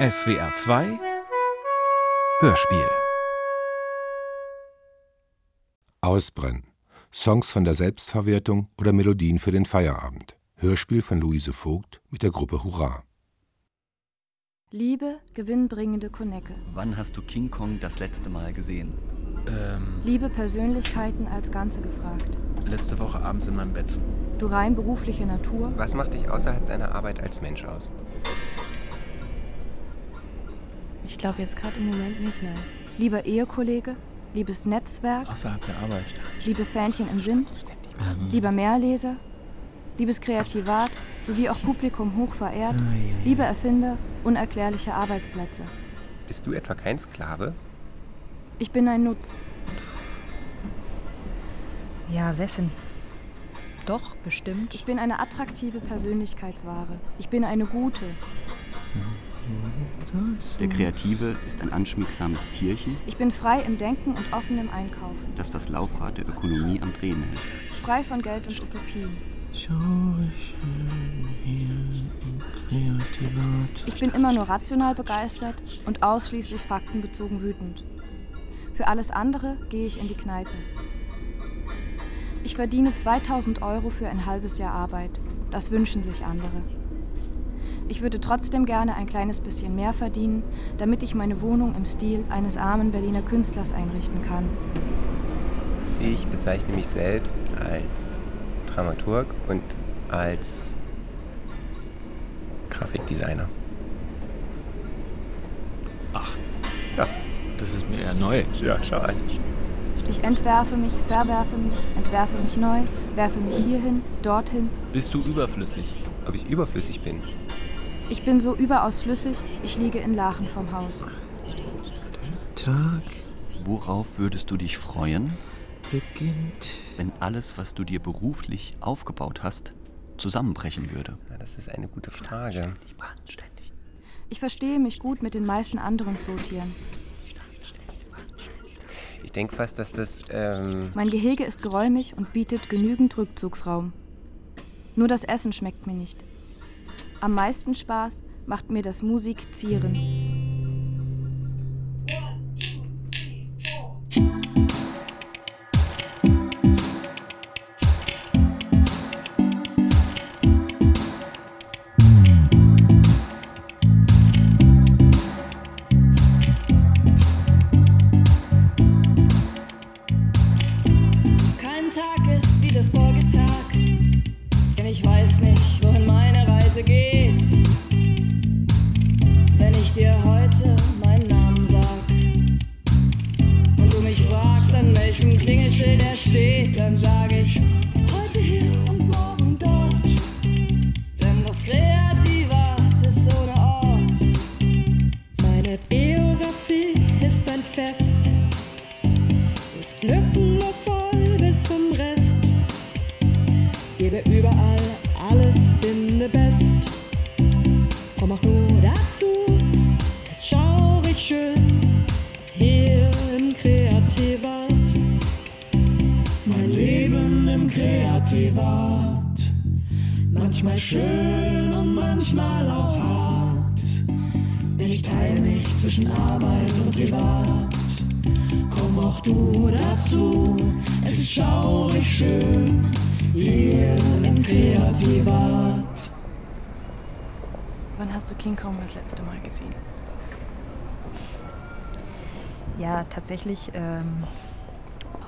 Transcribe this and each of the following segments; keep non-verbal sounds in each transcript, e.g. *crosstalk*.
SWR 2 Hörspiel Ausbrennen. Songs von der Selbstverwertung oder Melodien für den Feierabend. Hörspiel von Luise Vogt mit der Gruppe Hurra. Liebe, gewinnbringende Konecke. Wann hast du King Kong das letzte Mal gesehen? Ähm, Liebe Persönlichkeiten als Ganze gefragt. letzte Woche abends in meinem Bett. Du rein berufliche Natur. Was macht dich außerhalb deiner Arbeit als Mensch aus? Ich glaube jetzt gerade im Moment nicht, nein. Lieber Ehekollege. Liebes Netzwerk. Außerhalb der Arbeit. Liebe Fähnchen im Wind. Lieber Mehrleser. Liebes Kreativat sowie auch Publikum hoch verehrt. Liebe Erfinder unerklärliche Arbeitsplätze. Bist du etwa kein Sklave? Ich bin ein Nutz. Ja, wessen? Doch, bestimmt. Ich bin eine attraktive Persönlichkeitsware. Ich bin eine gute. Der Kreative ist ein anschmiegsames Tierchen, Ich bin frei im Denken und offen im Einkaufen. das das Laufrad der Ökonomie am Drehen hält. Frei von Geld und Utopien. Ich bin immer nur rational begeistert und ausschließlich faktenbezogen wütend. Für alles andere gehe ich in die Kneipe. Ich verdiene 2000 Euro für ein halbes Jahr Arbeit. Das wünschen sich andere. Ich würde trotzdem gerne ein kleines bisschen mehr verdienen, damit ich meine Wohnung im Stil eines armen Berliner Künstlers einrichten kann. Ich bezeichne mich selbst als Dramaturg und als Grafikdesigner. Ach, Ja, das ist mir eher neu. ja, schau an. Ich entwerfe mich, verwerfe mich, entwerfe mich neu, werfe mich hierhin, dorthin. Bist du überflüssig? Ob ich überflüssig bin? Ich bin so überaus flüssig, ich liege in Lachen vom Haus. Tag Worauf würdest du dich freuen, beginnt. wenn alles, was du dir beruflich aufgebaut hast, zusammenbrechen würde? Ja, das ist eine gute Frage. Ich verstehe mich gut mit den meisten anderen Zootieren. Ich denke fast, dass das, ähm, Mein Gehege ist geräumig und bietet genügend Rückzugsraum. Nur das Essen schmeckt mir nicht. Am meisten Spaß macht mir das Musikzieren. Zwischen Arbeit und Privat. Komm auch du dazu, es ist schaurig schön hier im Kreativat. Wann hast du King Kong das letzte Mal gesehen? Ja, tatsächlich ähm,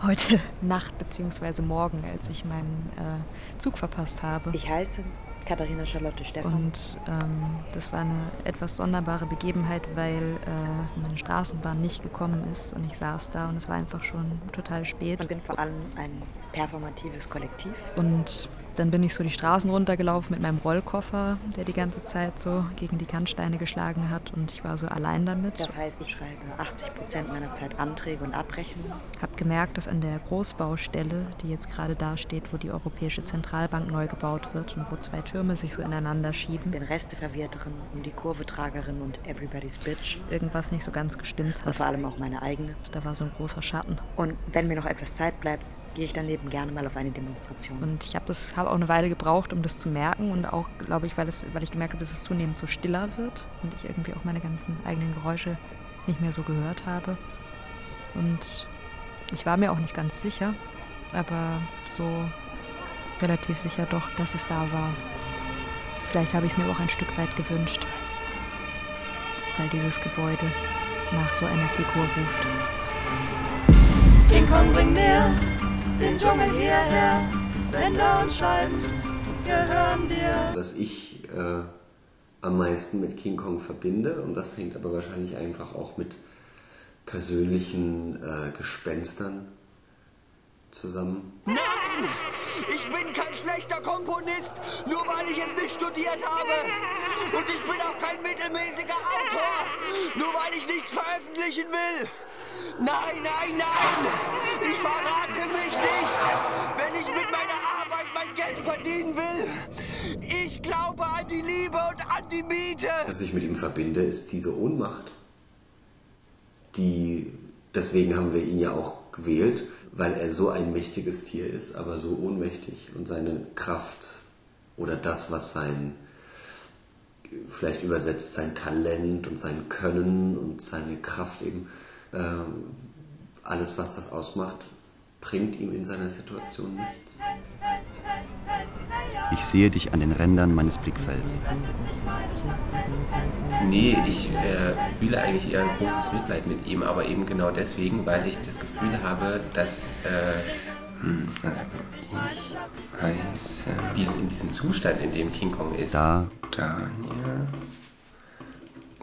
heute *laughs* Nacht bzw. morgen, als ich meinen äh, Zug verpasst habe. Ich heiße Katharina Charlotte Stephan. Und ähm, das war eine etwas sonderbare Begebenheit, weil äh, meine Straßenbahn nicht gekommen ist und ich saß da und es war einfach schon total spät. und bin vor allem ein performatives Kollektiv. Und dann bin ich so die Straßen runtergelaufen mit meinem Rollkoffer, der die ganze Zeit so gegen die Kantsteine geschlagen hat und ich war so allein damit. Das heißt, ich schreibe 80 Prozent meiner Zeit Anträge und Abrechnungen. Hab gemerkt, dass an der Großbaustelle, die jetzt gerade da steht, wo die Europäische Zentralbank neu gebaut wird und wo zwei Türme sich so ineinander schieben, Bin Resteverwerterin, um die Kurve Tragerin und Everybody's Bitch. irgendwas nicht so ganz gestimmt Und hat. vor allem auch meine eigene. Da war so ein großer Schatten. Und wenn mir noch etwas Zeit bleibt, gehe ich daneben gerne mal auf eine Demonstration. Und ich habe das hab auch eine Weile gebraucht, um das zu merken und auch, glaube ich, weil, es, weil ich gemerkt habe, dass es zunehmend so stiller wird und ich irgendwie auch meine ganzen eigenen Geräusche nicht mehr so gehört habe. Und ich war mir auch nicht ganz sicher, aber so relativ sicher doch, dass es da war. Vielleicht habe ich es mir auch ein Stück weit gewünscht, weil dieses Gebäude nach so einer Figur ruft. King Kong bringt näher den Dschungel hierher. Länder und Scheiben gehören dir. Was ich äh, am meisten mit King Kong verbinde, und das hängt aber wahrscheinlich einfach auch mit persönlichen äh, Gespenstern zusammen. Nein! Ich bin kein schlechter Komponist, nur weil ich es nicht studiert habe. Und ich bin auch kein mittelmäßiger Autor, nur weil ich nichts veröffentlichen will. Nein, nein, nein! Ich verrate mich nicht, wenn ich mit meiner Arbeit mein Geld verdienen will. Ich glaube an die Liebe und an die Miete. Was ich mit ihm verbinde, ist diese Ohnmacht. Die, deswegen haben wir ihn ja auch gewählt, weil er so ein mächtiges Tier ist, aber so ohnmächtig und seine Kraft oder das, was sein, vielleicht übersetzt sein Talent und sein Können und seine Kraft eben, äh, alles, was das ausmacht, bringt ihm in seiner Situation nichts. Ich sehe dich an den Rändern meines Blickfelds. Nee, ich äh, fühle eigentlich eher ein großes Mitleid mit ihm, aber eben genau deswegen, weil ich das Gefühl habe, dass äh, hm, also ich heiße diesen, in diesem Zustand, in dem King Kong ist, Da. Daniel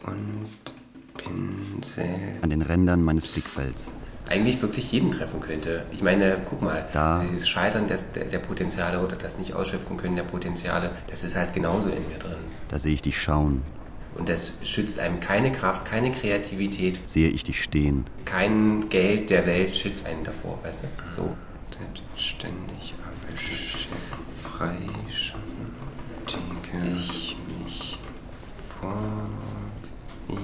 und Pinsel An den Rändern meines Blickfelds. eigentlich wirklich jeden treffen könnte. Ich meine, guck mal, Da. dieses Scheitern des, der, der Potenziale oder das Nicht-Ausschöpfen können der Potenziale, das ist halt genauso in mir drin. Da sehe ich dich schauen, Und das schützt einem keine Kraft, keine Kreativität, sehe ich dich stehen. kein Geld der Welt schützt einen davor, weißt du? So. Selbstständig, freischaffen, ich mich vorwiegend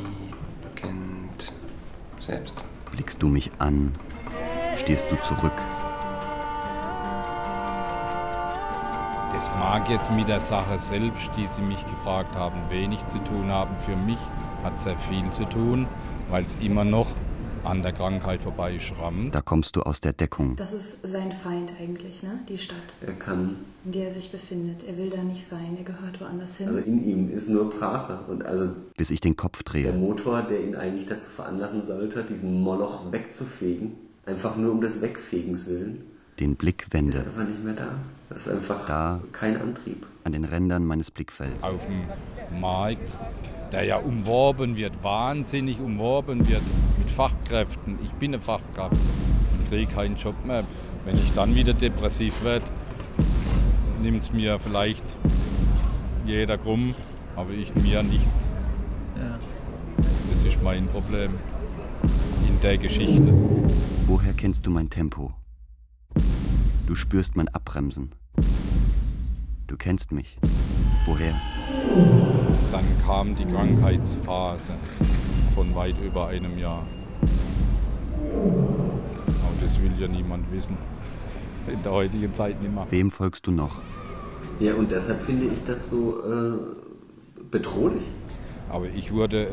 selbst. Blickst du mich an, stehst du zurück. Es mag jetzt mit der Sache selbst, die Sie mich gefragt haben, wenig zu tun haben. Für mich hat sehr viel zu tun, weil es immer noch an der Krankheit vorbeischrammt. Da kommst du aus der Deckung. Das ist sein Feind eigentlich, ne? Die Stadt, Er kann, in der er sich befindet. Er will da nicht sein, er gehört woanders hin. also in ihm ist nur Brache und also Bis ich den Kopf der drehe. Motor, der ihn eigentlich dazu veranlassen sollte, diesen Moloch wegzufegen, einfach nur um des Wegfegens willen, Den Blick ist wende. einfach nicht mehr da. Das ist einfach Da. kein Antrieb. An den Rändern meines Blickfelds. Auf dem Markt, der ja umworben wird, wahnsinnig umworben wird mit Fachkräften. Ich bin eine Fachkraft und kriege keinen Job mehr. Wenn ich dann wieder depressiv werde, nimmt es mir vielleicht jeder krumm, aber ich mir nicht. Das ist mein Problem in der Geschichte. Woher kennst du mein Tempo? Du spürst mein Abbremsen. Du kennst mich. Woher? Dann kam die Krankheitsphase von weit über einem Jahr. Aber das will ja niemand wissen. In der heutigen Zeit nicht mehr. Wem folgst du noch? Ja, und deshalb finde ich das so äh, bedrohlich. Aber ich wurde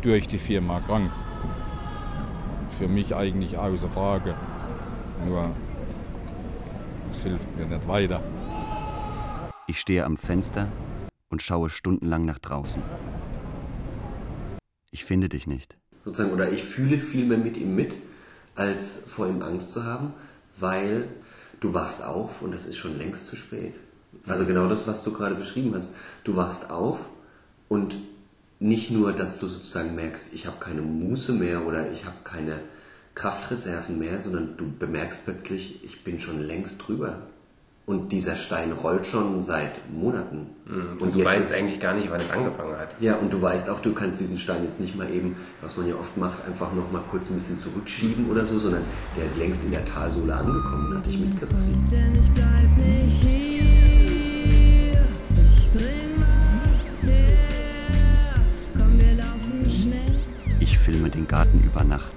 durch die Firma krank. Für mich eigentlich außer Frage. Nur, es hilft mir nicht weiter. Ich stehe am Fenster und schaue stundenlang nach draußen. Ich finde dich nicht. sozusagen, oder ich fühle viel mehr mit ihm mit, als vor ihm Angst zu haben, weil du wachst auf und es ist schon längst zu spät. Also genau das, was du gerade beschrieben hast. Du wachst auf und nicht nur, dass du sozusagen merkst, ich habe keine Muße mehr oder ich habe keine Kraftreserven mehr, sondern du bemerkst plötzlich, ich bin schon längst drüber. Und dieser Stein rollt schon seit Monaten. Mhm. Und du weißt eigentlich gar nicht, wann es angefangen hat. Ja, und du weißt auch, du kannst diesen Stein jetzt nicht mal eben, was man ja oft macht, einfach noch mal kurz ein bisschen zurückschieben oder so, sondern der ist längst in der Talsohle angekommen und hat dich mitgerissen. Denn ich bleib nicht hier. Ich bring was her. Komm, wir laufen schnell Ich filme den Garten über Nacht.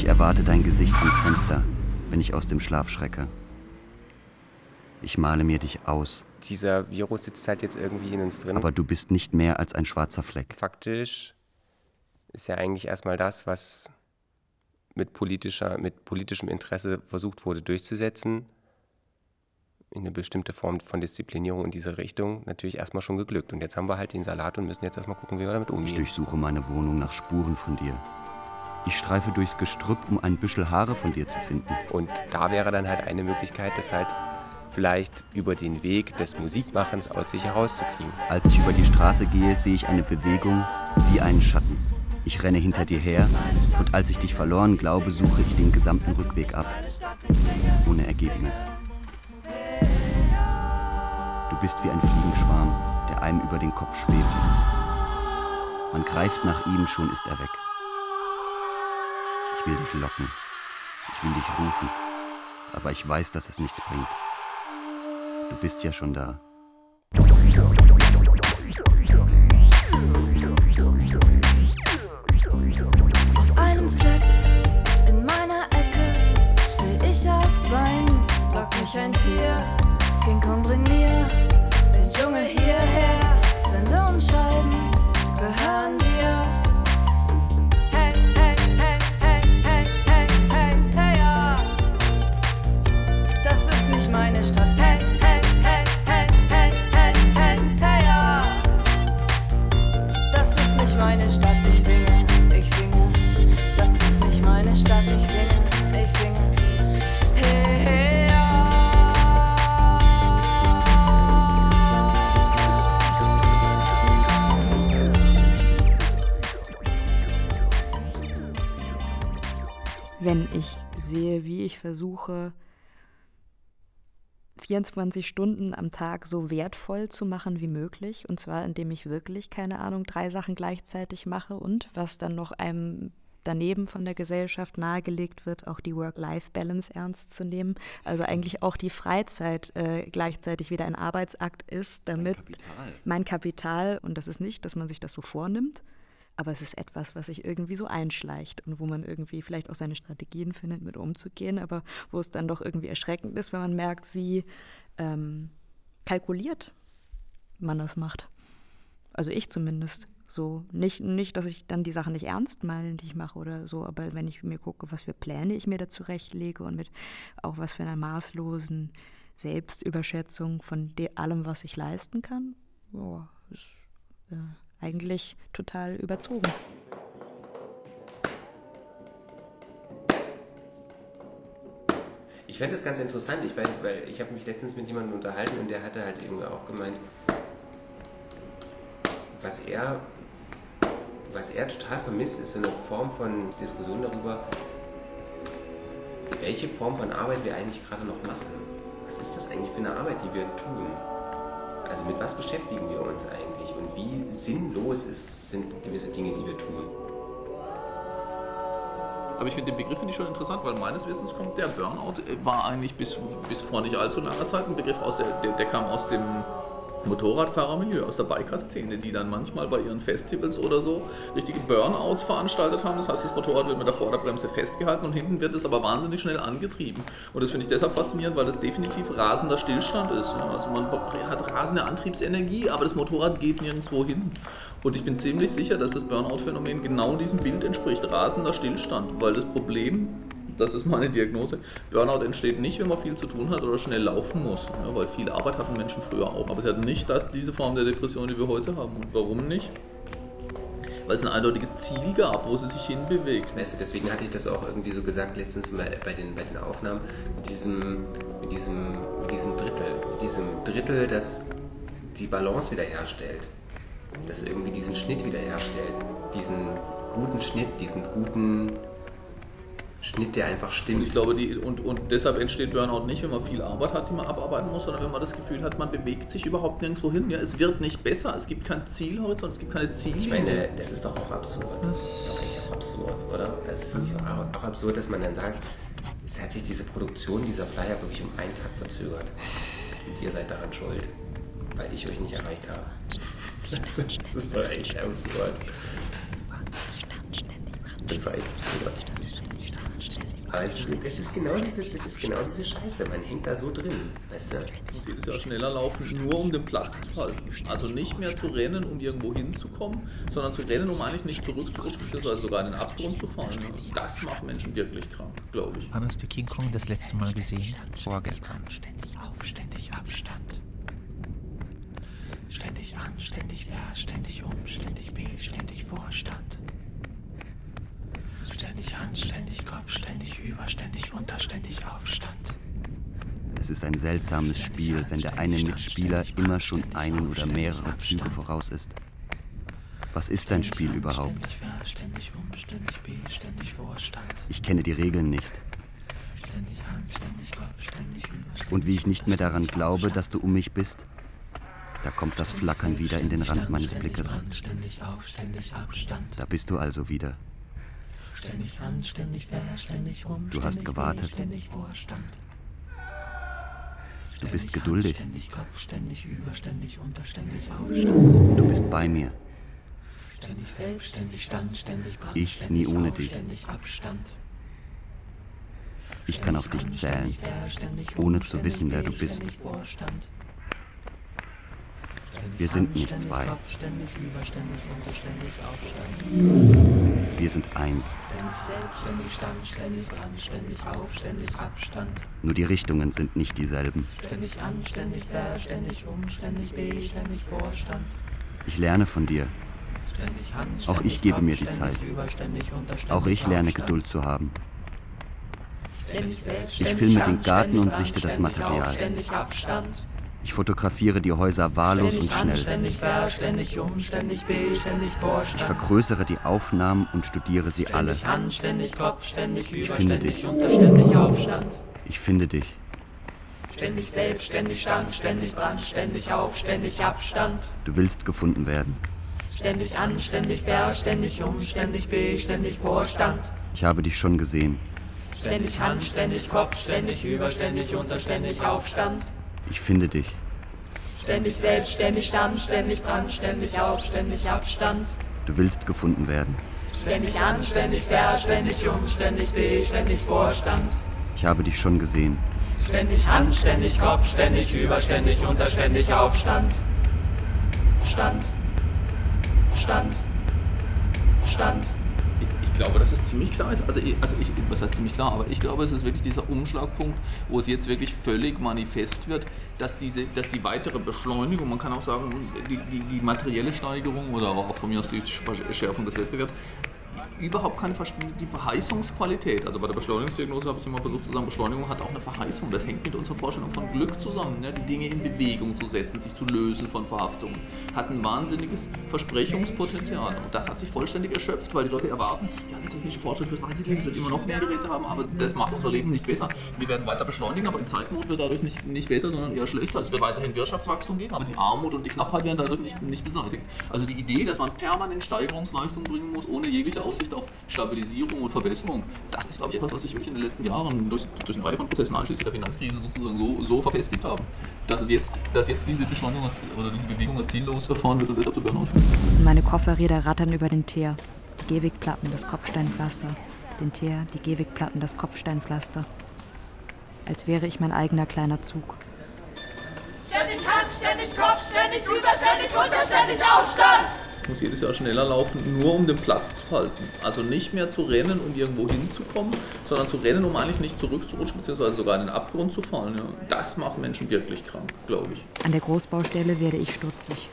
Ich erwarte dein Gesicht am Fenster, wenn ich aus dem Schlaf schrecke. Ich male mir dich aus. Dieser Virus sitzt halt jetzt irgendwie in uns drin. Aber du bist nicht mehr als ein schwarzer Fleck. Faktisch ist ja eigentlich erstmal das, was mit, politischer, mit politischem Interesse versucht wurde durchzusetzen, in eine bestimmte Form von Disziplinierung in diese Richtung natürlich erstmal schon geglückt. Und jetzt haben wir halt den Salat und müssen jetzt erstmal gucken, wie wir damit umgehen. Ich durchsuche meine Wohnung nach Spuren von dir. Ich streife durchs Gestrüpp, um ein Büschel Haare von dir zu finden. Und da wäre dann halt eine Möglichkeit, das halt vielleicht über den Weg des Musikmachens aus sich herauszukriegen. Als ich über die Straße gehe, sehe ich eine Bewegung wie einen Schatten. Ich renne hinter dir her und als ich dich verloren glaube, suche ich den gesamten Rückweg ab. Ohne Ergebnis. Du bist wie ein Fliegenschwarm, der einem über den Kopf schwebt. Man greift nach ihm, schon ist er weg. Ich will dich locken. Ich will dich rufen. Aber ich weiß, dass es nichts bringt. Du bist ja schon da. Auf einem Fleck in meiner Ecke steh ich auf Beinen, lock mich ein Tier. King Kong bring mir wenn ich sehe, wie ich versuche, 24 Stunden am Tag so wertvoll zu machen wie möglich. Und zwar, indem ich wirklich, keine Ahnung, drei Sachen gleichzeitig mache und was dann noch einem daneben von der Gesellschaft nahegelegt wird, auch die Work-Life-Balance ernst zu nehmen. Also eigentlich auch die Freizeit äh, gleichzeitig wieder ein Arbeitsakt ist, damit Kapital. mein Kapital, und das ist nicht, dass man sich das so vornimmt, aber es ist etwas, was sich irgendwie so einschleicht und wo man irgendwie vielleicht auch seine Strategien findet, mit umzugehen, aber wo es dann doch irgendwie erschreckend ist, wenn man merkt, wie ähm, kalkuliert man das macht. Also ich zumindest. So, nicht, nicht, dass ich dann die Sachen nicht ernst meine, die ich mache oder so, aber wenn ich mir gucke, was für Pläne ich mir da zurechtlege und mit auch was für einer maßlosen Selbstüberschätzung von allem, was ich leisten kann, boah, ist äh, eigentlich total überzogen. Ich fände das ganz interessant, ich, weiß, weil ich habe mich letztens mit jemandem unterhalten und der hatte halt irgendwie auch gemeint, was er, was er total vermisst, ist so eine Form von Diskussion darüber, welche Form von Arbeit wir eigentlich gerade noch machen. Was ist das eigentlich für eine Arbeit, die wir tun? Also mit was beschäftigen wir uns eigentlich und wie sinnlos ist, sind gewisse Dinge, die wir tun? Aber ich finde den Begriff finde ich schon interessant, weil meines Wissens kommt der Burnout, äh, war eigentlich bis, bis vor nicht allzu langer Zeit ein Begriff aus der, der, der kam aus dem Motorradfahrermilieu, aus der Biker-Szene, die dann manchmal bei ihren Festivals oder so richtige Burnouts veranstaltet haben. Das heißt, das Motorrad wird mit der Vorderbremse festgehalten und hinten wird es aber wahnsinnig schnell angetrieben. Und das finde ich deshalb faszinierend, weil das definitiv rasender Stillstand ist. Ja, Also man hat rasende Antriebsenergie, aber das Motorrad geht nirgendwo hin. Und ich bin ziemlich sicher, dass das Burnout-Phänomen genau diesem Bild entspricht, rasender Stillstand, weil das Problem das ist meine Diagnose. Burnout entsteht nicht, wenn man viel zu tun hat oder schnell laufen muss, ja, weil viel Arbeit hatten Menschen früher auch. Aber sie hatten nicht das, diese Form der Depression, die wir heute haben. Und warum nicht? Weil es ein eindeutiges Ziel gab, wo sie sich hinbewegt. Weißt du, deswegen hatte ich das auch irgendwie so gesagt letztens bei den, bei den Aufnahmen mit diesem, mit diesem, mit diesem Drittel, mit diesem Drittel, das die Balance wiederherstellt, das irgendwie diesen Schnitt wiederherstellt, diesen guten Schnitt, diesen guten Schnitt, der einfach Und stimmt. ich glaube, die, und, und deshalb entsteht Burnout nicht, wenn man viel Arbeit hat, die man abarbeiten muss, sondern wenn man das Gefühl hat, man bewegt sich überhaupt nirgendwo hin. Ja, es wird nicht besser, es gibt kein Zielhorizont, es gibt keine Ziele. Ich meine, das ist doch auch absurd. Das ist doch eigentlich auch absurd, oder? Es ist wirklich auch, auch absurd, dass man dann sagt, es hat sich diese Produktion dieser Flyer wirklich um einen Tag verzögert. Und ihr seid daran schuld, weil ich euch nicht erreicht habe. Das, das ist doch echt absurd. Das ist doch echt absurd. Aber es ist, es ist, genau diese, das ist genau diese Scheiße. Man hängt da so drin. Weißt du? muss jedes Jahr schneller laufen, nur um den Platz zu halten. Also nicht mehr zu rennen, um irgendwo hinzukommen, sondern zu rennen, um eigentlich nicht zurückzurutschen, beziehungsweise sogar in den Abgrund zu fallen. Das macht Menschen wirklich krank, glaube ich. Wann hast du King Kong das letzte Mal gesehen? Vorgestern. Ständig auf, ständig Abstand. Ständig an, ständig wer, ständig um, ständig B, ständig Vorstand. Ständig Hand, ständig Kopf, ständig über, ständig unter, ständig Aufstand. Es ist ein seltsames Spiel, wenn der eine Mitspieler immer schon einen oder mehrere Züge voraus ist. Was ist ein Spiel überhaupt? Ständig wer, ständig um, ständig B, ständig Vorstand. Ich kenne die Regeln nicht. Ständig Hand, ständig Kopf, ständig über, Und wie ich nicht mehr daran glaube, dass du um mich bist, da kommt das Flackern wieder in den Rand meines Blickes. Da bist du also wieder. Ständig an, ständig wer, ständig um. Du hast gewartet. Ständig Vorstand. Du bist geduldig. Ständig Kopf, ständig über, ständig unter, ständig Aufstand. Du bist bei mir. Ständig selbst, ständig Stand, ständig Brand, Ich ständig nie ohne auf, dich. Ständig Abstand. Ich kann auf dich zählen, ohne zu wissen, wer du bist. Wir sind nicht zwei. Wir sind eins. Ständig Stand, ständig Brand, ständig auf, ständig Abstand. Nur die Richtungen sind nicht dieselben. Ständig an, ständig wer, ständig um, ständig B, ständig Vorstand. Ich lerne von dir. Hand, Auch ich gebe mir die Zeit. über, unter, Auch ich lerne Aufstand. Geduld zu haben. Ständig selbst, Ich ständig filme den Garten und sichte das auf, Material. Abstand. Ich fotografiere die Häuser wahllos und Ständig an, schnell. ständig wer, ständig um, ständig B, ständig Ich vergrößere die Aufnahmen und studiere sie alle. Ständig Kopf, ständig Ich über, finde ständig dich. unter, ständig Aufstand. Ich finde dich. Ständig selbst, ständig Stand, ständig Brand, ständig auf, ständig Abstand. Du willst gefunden werden. Ständig an, ständig wer, ständig um, ständig B, ständig Vorstand. Ich habe dich schon gesehen. Ständig Hand, ständig Kopf, ständig über, ständig unter, ständig Aufstand. Ich finde dich. Ständig selbst, ständig Stand, ständig Brand, ständig auf, ständig Abstand. Du willst gefunden werden. Ständig an, ständig wer, ständig um, ständig B, ständig Vorstand. Ich habe dich schon gesehen. Ständig Hand, ständig Kopf, ständig über, ständig unter, ständig Aufstand. Stand. Stand. Stand. Ich glaube, dass es ziemlich klar ist. Also, ich, also ich, was heißt ziemlich klar? Aber ich glaube, es ist wirklich dieser Umschlagpunkt, wo es jetzt wirklich völlig manifest wird, dass, diese, dass die weitere Beschleunigung, man kann auch sagen, die, die, die materielle Steigerung oder auch von mir aus die Verschärfung des Wettbewerbs, überhaupt keine Vers die Verheißungsqualität. Also bei der Beschleunigungsdiagnose habe ich immer versucht zu sagen, Beschleunigung hat auch eine Verheißung. Das hängt mit unserer Vorstellung von Glück zusammen. Ne? Die Dinge in Bewegung zu setzen, sich zu lösen von Verhaftungen, hat ein wahnsinniges Versprechungspotenzial. Und das hat sich vollständig erschöpft, weil die Leute erwarten, ja, der technische Fortschritt wird weitergehen, es wird immer noch mehr Geräte haben, aber das macht unser Leben nicht besser. Wir werden weiter beschleunigen, aber in Zeitnot wird dadurch nicht, nicht besser, sondern eher schlechter. Es wird weiterhin Wirtschaftswachstum geben, aber die Armut und die Knappheit werden dadurch nicht, nicht beseitigt. Also die Idee, dass man permanent Steigerungsleistung bringen muss, ohne jegliche Aussicht auf Stabilisierung und Verbesserung, das ist, glaube ich, etwas, was sich wirklich in den letzten Jahren durch, durch eine Reihe von Prozessen einschließlich der Finanzkrise sozusagen so, so verfestigt haben, dass, es jetzt, dass jetzt diese Beschleunigung als, oder diese Bewegung als ziellos erfahren wird und deshalb zu Burnout führt. Meine Kofferräder rattern über den Teer. Die Gehwegplatten, das Kopfsteinpflaster. Den Teer, die Gehwegplatten, das Kopfsteinpflaster. Als wäre ich mein eigener kleiner Zug. Ständig Hand, ständig Kopf, ständig über, ständig unter, ständig Aufstand. Muss jedes Jahr schneller laufen, nur um den Platz zu halten. Also nicht mehr zu rennen, um irgendwo hinzukommen, sondern zu rennen, um eigentlich nicht zurückzurutschen, beziehungsweise sogar in den Abgrund zu fallen. Ja. Das macht Menschen wirklich krank, glaube ich. An der Großbaustelle werde ich stutzig.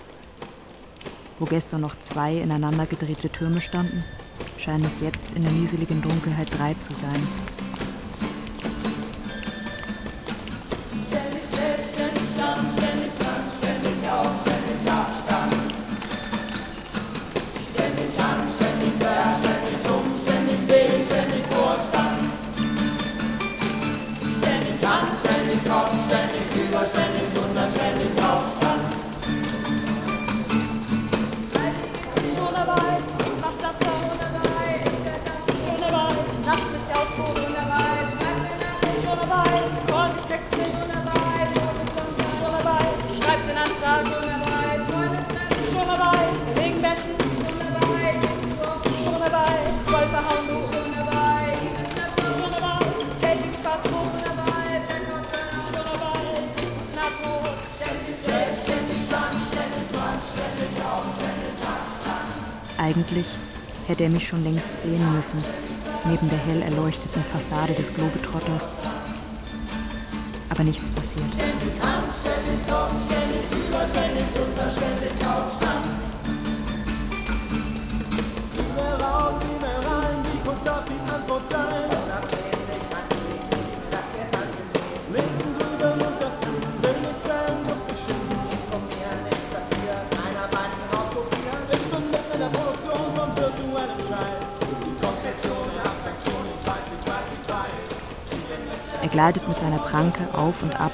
Wo gestern noch zwei ineinander gedrehte Türme standen, scheinen es jetzt in der nieseligen Dunkelheit drei zu sein. Eigentlich hätte er mich schon längst sehen müssen, neben der hell erleuchteten Fassade des Globetrotters. Aber nichts passiert. Ständig an, ständig Kopf, ständig über, ständig Aufstand. E-Mail raus, E-Mail rein, die Kunst darf die Antwort sein. Er gleitet mit seiner Pranke auf und ab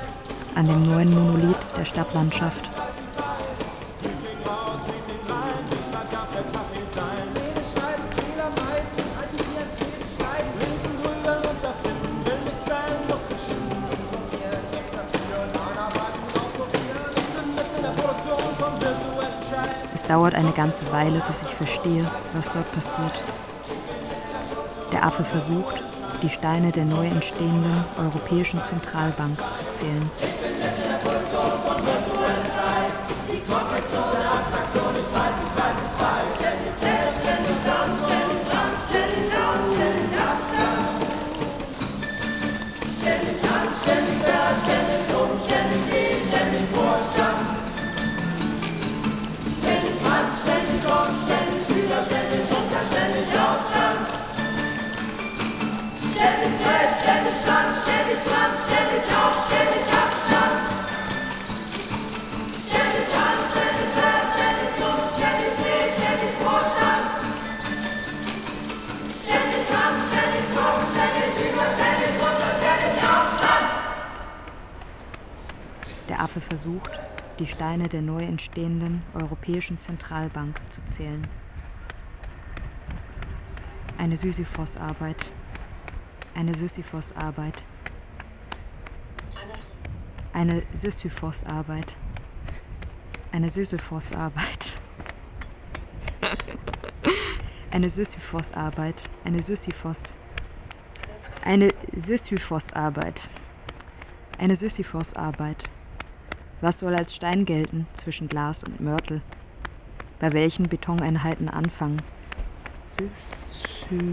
an dem neuen Monolith der Stadtlandschaft. Dauert eine ganze Weile, bis ich verstehe, was dort passiert. Der Affe versucht, die Steine der neu entstehenden Europäischen Zentralbank zu zählen. Der Affe versucht, die Steine der neu entstehenden Europäischen Zentralbank zu zählen. Eine Sisyphos-Arbeit. Eine Sisyphos-Arbeit. Eine Sisyphos-Arbeit. Eine Sisyphos-Arbeit. *laughs* Eine Sisyphos-Arbeit. Eine Sisyphos. Eine Sisyphos-Arbeit. Eine Sisyphos-Arbeit. Was soll als Stein gelten zwischen Glas und Mörtel? Bei welchen Betoneinheiten anfangen? Sisyphos.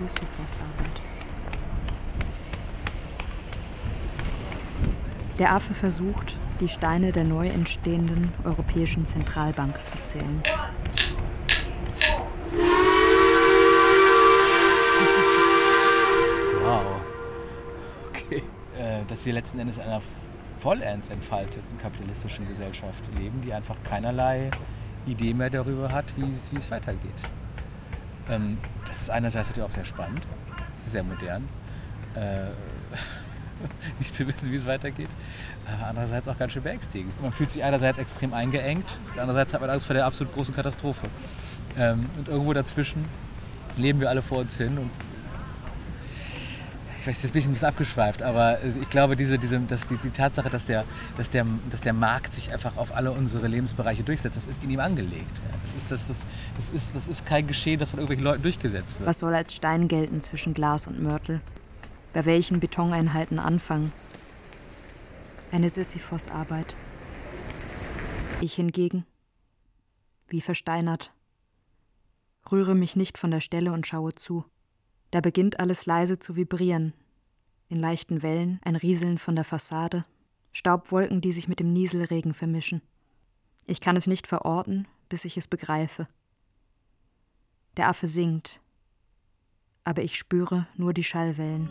Sisyphos-Arbeit. Der Affe versucht, die Steine der neu entstehenden Europäischen Zentralbank zu zählen. Dass wir letzten Endes in einer vollends entfalteten kapitalistischen Gesellschaft leben, die einfach keinerlei Idee mehr darüber hat, wie es, wie es weitergeht. Ähm, das ist einerseits natürlich auch sehr spannend, sehr modern, äh, *laughs* nicht zu wissen, wie es weitergeht, aber andererseits auch ganz schön beängstigend. Man fühlt sich einerseits extrem eingeengt, andererseits hat man Angst vor der absolut großen Katastrophe. Ähm, und irgendwo dazwischen leben wir alle vor uns hin und jetzt bin ich ein bisschen abgeschweift, aber ich glaube, diese, diese, dass die, die Tatsache, dass der, dass, der, dass der Markt sich einfach auf alle unsere Lebensbereiche durchsetzt, das ist in ihm angelegt. Das, ist, das, das, das, ist, das ist kein Geschehen, das von irgendwelchen Leuten durchgesetzt wird. Was soll als Stein gelten zwischen Glas und Mörtel? Bei welchen Betoneinheiten anfangen? Eine Sisyphos-Arbeit. Ich hingegen, wie versteinert, rühre mich nicht von der Stelle und schaue zu. Da beginnt alles leise zu vibrieren. In leichten Wellen ein Rieseln von der Fassade, Staubwolken, die sich mit dem Nieselregen vermischen. Ich kann es nicht verorten, bis ich es begreife. Der Affe singt, aber ich spüre nur die Schallwellen.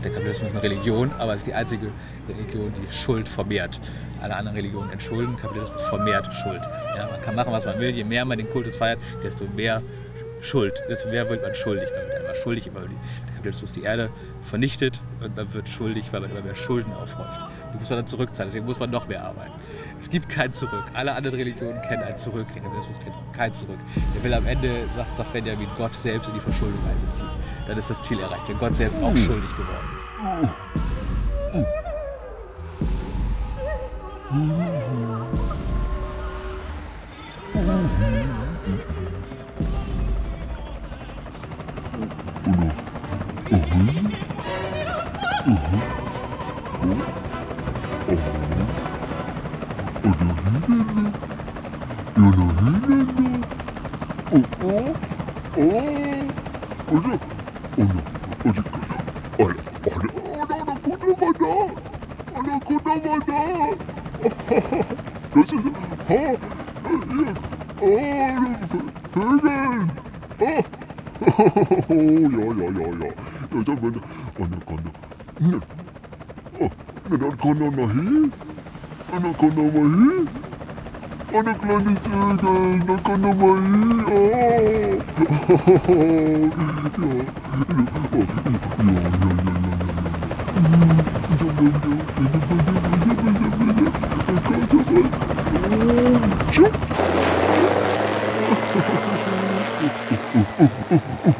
Sagt, der Kapitalismus ist eine Religion, aber es ist die einzige Religion, die Schuld vermehrt. Alle anderen Religionen entschulden, Kapitalismus vermehrt Schuld. Ja, man kann machen, was man will. Je mehr man den Kultus feiert, desto mehr Schuld. Desto mehr wird man schuldig. Man wird immer schuldig, immer der Kapitalismus die Erde vernichtet und man wird schuldig, weil man immer mehr Schulden aufhäuft. Die muss man dann zurückzahlen, deswegen muss man noch mehr arbeiten. Es gibt kein Zurück. Alle anderen Religionen kennen ein Zurück. Der Kapitalismus kennt kein Zurück. Der will am Ende, sagt, sagt Benjamin, Gott selbst in die Verschuldung einbeziehen. Dann ist das Ziel erreicht, wenn Gott selbst auch schuldig geworden ist. Das ist. Und ein kleines Vögel, dann kann er mal hin. Oh. ja, ja, oh,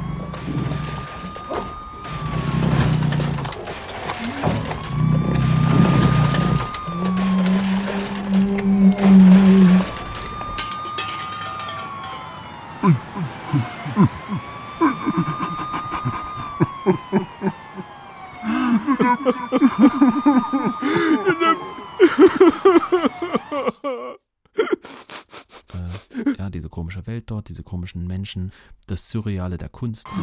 diese komischen Menschen, das Surreale der Kunst. *laughs*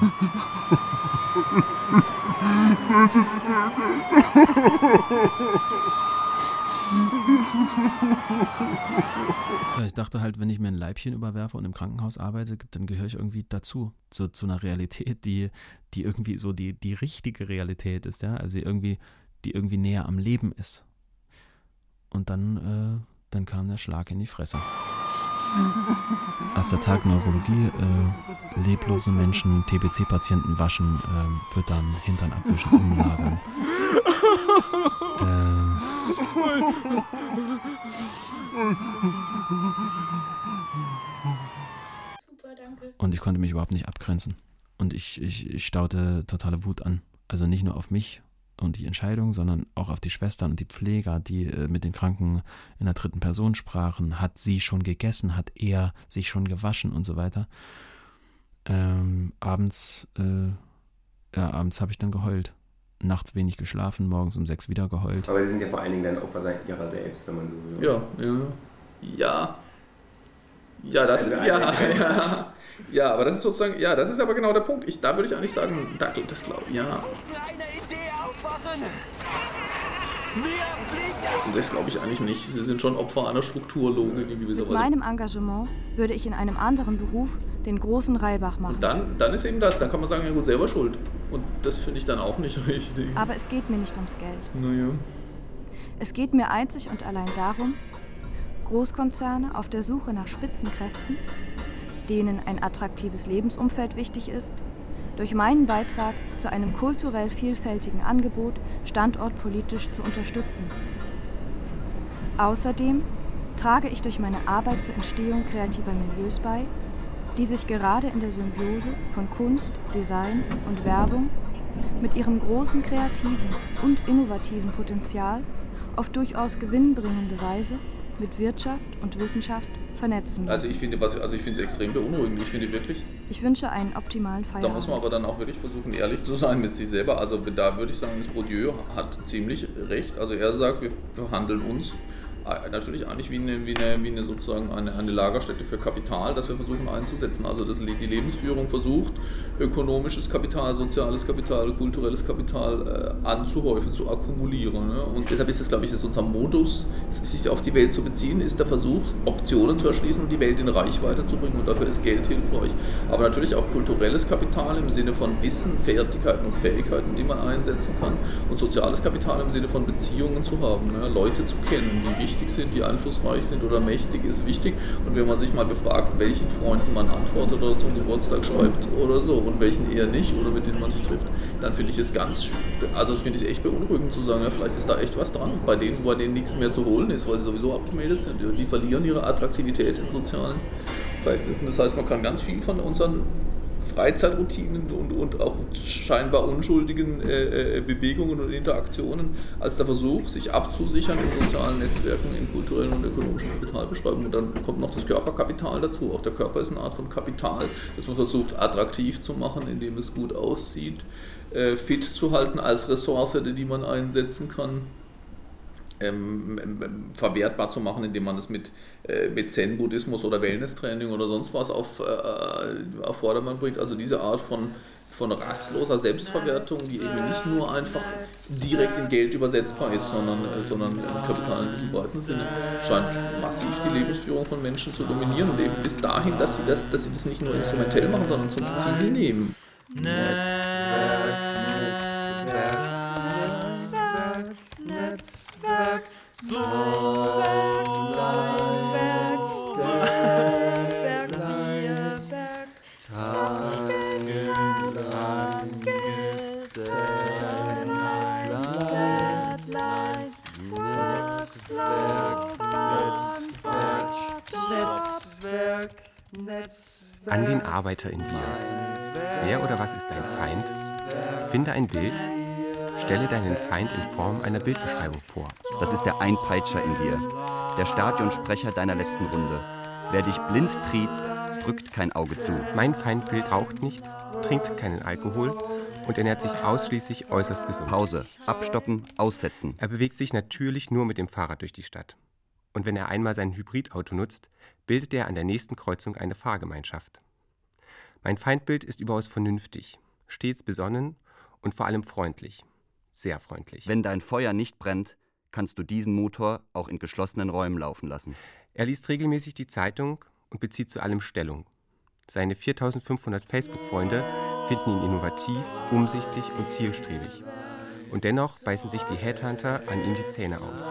Ja, ich dachte halt, wenn ich mir ein Leibchen überwerfe und im Krankenhaus arbeite, dann gehöre ich irgendwie dazu, zu, zu einer Realität, die, die irgendwie so die, die richtige Realität ist, ja, also die irgendwie, die irgendwie näher am Leben ist. Und dann, äh, dann kam der Schlag in die Fresse. *laughs* Erster Tag Neurologie, äh, leblose Menschen, TBC-Patienten waschen, ähm, füttern, Hintern abwischen, umlagern. *laughs* Äh, und ich konnte mich überhaupt nicht abgrenzen. Und ich, ich, ich staute totale Wut an. Also nicht nur auf mich und die Entscheidung, sondern auch auf die Schwestern und die Pfleger, die äh, mit den Kranken in der dritten Person sprachen. Hat sie schon gegessen? Hat er sich schon gewaschen und so weiter? Ähm, abends, äh, ja, abends habe ich dann geheult. Nachts wenig geschlafen, morgens um sechs wieder geheult. Aber sie sind ja vor allen Dingen dann Opfer ihrer selbst, wenn man so will. Ja, ja. Ja. Ja, das Also ist, eine ja, ja. Ja, aber das ist sozusagen, ja, das ist aber genau der Punkt. Ich, da würde ich eigentlich sagen, da, das glaube ich, ja. Und das glaube ich eigentlich nicht. Sie sind schon Opfer einer Strukturlogik in gewisser Mit Weise. meinem Engagement würde ich in einem anderen Beruf den großen Reibach machen. Und dann, dann ist eben das, dann kann man sagen, ja gut, selber schuld. Und das finde ich dann auch nicht *laughs* richtig. Aber es geht mir nicht ums Geld. Naja. Es geht mir einzig und allein darum, Großkonzerne auf der Suche nach Spitzenkräften, denen ein attraktives Lebensumfeld wichtig ist, durch meinen Beitrag zu einem kulturell vielfältigen Angebot standortpolitisch zu unterstützen. Außerdem trage ich durch meine Arbeit zur Entstehung kreativer Milieus bei, die sich gerade in der Symbiose von Kunst, Design und Werbung mit ihrem großen kreativen und innovativen Potenzial auf durchaus gewinnbringende Weise mit Wirtschaft und Wissenschaft vernetzen lassen. Also ich finde was, also ich finde es extrem beunruhigend. Ich finde wirklich, Ich wünsche einen optimalen da muss Feierabend. man aber dann auch wirklich versuchen, ehrlich zu sein mit sich selber. Also da würde ich sagen, das Bourdieu hat ziemlich recht. Also er sagt, wir verhandeln uns natürlich eigentlich wie eine, wie eine, wie eine sozusagen eine, eine Lagerstätte für Kapital, das wir versuchen einzusetzen. Also dass die Lebensführung versucht, ökonomisches Kapital, soziales Kapital, kulturelles Kapital äh, anzuhäufen, zu akkumulieren. Ne? Und deshalb ist es, glaube ich, ist unser Modus, sich auf die Welt zu beziehen, ist der Versuch, Optionen zu erschließen und die Welt in Reichweite zu bringen. Und dafür ist Geld hilfreich. Aber natürlich auch kulturelles Kapital im Sinne von Wissen, Fertigkeiten und Fähigkeiten, die man einsetzen kann. Und soziales Kapital im Sinne von Beziehungen zu haben, ne? Leute zu kennen, die wichtig sind, die einflussreich sind oder mächtig, ist wichtig. Und wenn man sich mal befragt, welchen Freunden man antwortet oder zum Geburtstag schreibt oder so und welchen eher nicht oder mit denen man sich trifft, dann finde ich es ganz, also finde ich echt beunruhigend zu sagen, ja, vielleicht ist da echt was dran. Bei denen, bei denen nichts mehr zu holen ist, weil sie sowieso abgemeldet sind. Die verlieren ihre Attraktivität in sozialen Verhältnissen. Das heißt, man kann ganz viel von unseren Freizeitroutinen und, und auch scheinbar unschuldigen äh, äh, Bewegungen und Interaktionen als der Versuch, sich abzusichern in sozialen Netzwerken, in kulturellen und ökonomischen Kapital beschreiben. Und dann kommt noch das Körperkapital dazu. Auch der Körper ist eine Art von Kapital, das man versucht attraktiv zu machen, indem es gut aussieht, äh, fit zu halten als Ressource, die man einsetzen kann ähm, ähm, verwertbar zu machen, indem man es mit, äh, mit Zen-Buddhismus oder Wellness-Training oder sonst was auf, äh, auf Vordermann bringt. Also diese Art von, von rastloser Selbstverwertung, die eben nicht nur einfach direkt in Geld übersetzbar ist, sondern, äh, sondern Kapital in diesem weiten Sinne, scheint massiv die Lebensführung von Menschen zu dominieren und eben bis dahin, dass sie das, dass sie das nicht nur instrumentell machen, sondern zum Ziel nehmen. Netzwerk, Netzwerk, so Netzwerk, Netzwerk. An den Arbeiter in dir. Wer oder was ist dein Feind? Finde ein Bild. Stelle deinen Feind in Form einer Bildbeschreibung vor. Das ist der Einpeitscher in dir, der Stadionsprecher deiner letzten Runde. Wer dich blind triezt, drückt kein Auge zu. Mein Feindbild raucht nicht, trinkt keinen Alkohol und ernährt sich ausschließlich äußerst gesund. Pause, abstoppen, aussetzen. Er bewegt sich natürlich nur mit dem Fahrrad durch die Stadt. Und wenn er einmal sein Hybridauto nutzt, bildet er an der nächsten Kreuzung eine Fahrgemeinschaft. Mein Feindbild ist überaus vernünftig, stets besonnen und vor allem freundlich. Sehr freundlich. Wenn dein Feuer nicht brennt, kannst du diesen Motor auch in geschlossenen Räumen laufen lassen. Er liest regelmäßig die Zeitung und bezieht zu allem Stellung. Seine 4500 Facebook-Freunde finden ihn innovativ, umsichtig und zielstrebig. Und dennoch beißen sich die Headhunter an ihm die Zähne aus.